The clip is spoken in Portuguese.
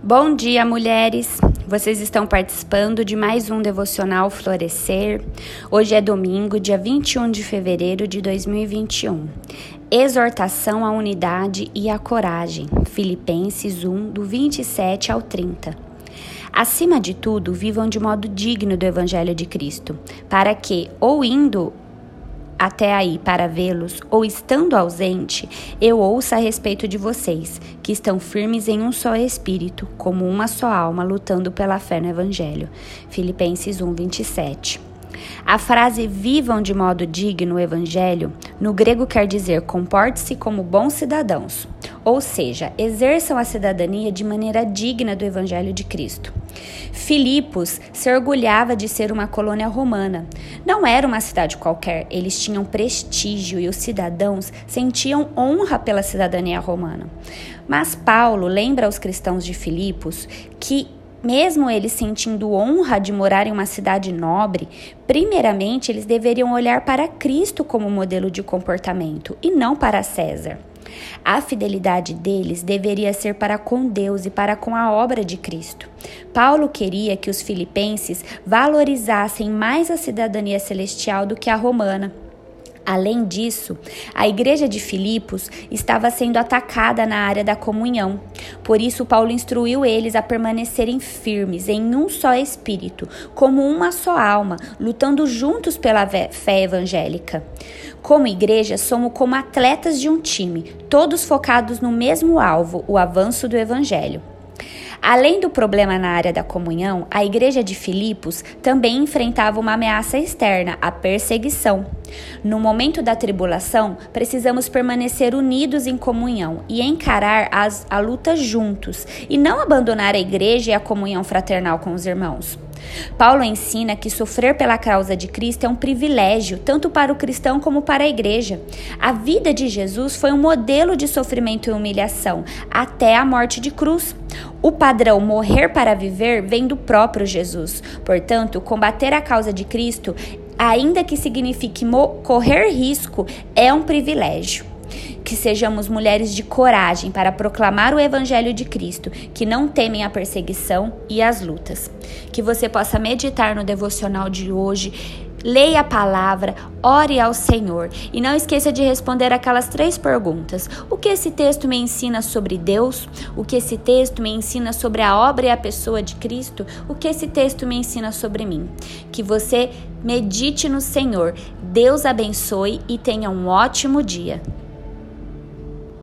Bom dia, mulheres! Vocês estão participando de mais um devocional Florescer. Hoje é domingo, dia 21 de fevereiro de 2021. Exortação à unidade e à coragem. Filipenses 1, do 27 ao 30. Acima de tudo, vivam de modo digno do Evangelho de Cristo, para que, ou indo até aí para vê-los, ou estando ausente, eu ouça a respeito de vocês, que estão firmes em um só espírito, como uma só alma, lutando pela fé no Evangelho. Filipenses 1, 27. A frase vivam de modo digno o evangelho, no grego quer dizer comporte-se como bons cidadãos, ou seja, exerçam a cidadania de maneira digna do evangelho de Cristo. Filipos se orgulhava de ser uma colônia romana. Não era uma cidade qualquer, eles tinham prestígio e os cidadãos sentiam honra pela cidadania romana. Mas Paulo lembra aos cristãos de Filipos que mesmo eles sentindo honra de morar em uma cidade nobre, primeiramente eles deveriam olhar para Cristo como modelo de comportamento e não para César. A fidelidade deles deveria ser para com Deus e para com a obra de Cristo. Paulo queria que os filipenses valorizassem mais a cidadania celestial do que a romana. Além disso, a igreja de Filipos estava sendo atacada na área da comunhão. Por isso, Paulo instruiu eles a permanecerem firmes em um só espírito, como uma só alma, lutando juntos pela fé evangélica. Como igreja, somos como atletas de um time, todos focados no mesmo alvo, o avanço do evangelho. Além do problema na área da comunhão, a igreja de Filipos também enfrentava uma ameaça externa, a perseguição. No momento da tribulação, precisamos permanecer unidos em comunhão e encarar as, a luta juntos, e não abandonar a igreja e a comunhão fraternal com os irmãos. Paulo ensina que sofrer pela causa de Cristo é um privilégio, tanto para o cristão como para a igreja. A vida de Jesus foi um modelo de sofrimento e humilhação, até a morte de cruz. O padrão morrer para viver vem do próprio Jesus. Portanto, combater a causa de Cristo, ainda que signifique correr risco, é um privilégio. Que sejamos mulheres de coragem para proclamar o Evangelho de Cristo, que não temem a perseguição e as lutas. Que você possa meditar no devocional de hoje Leia a palavra, ore ao Senhor e não esqueça de responder aquelas três perguntas: O que esse texto me ensina sobre Deus? O que esse texto me ensina sobre a obra e a pessoa de Cristo? O que esse texto me ensina sobre mim? Que você medite no Senhor. Deus abençoe e tenha um ótimo dia.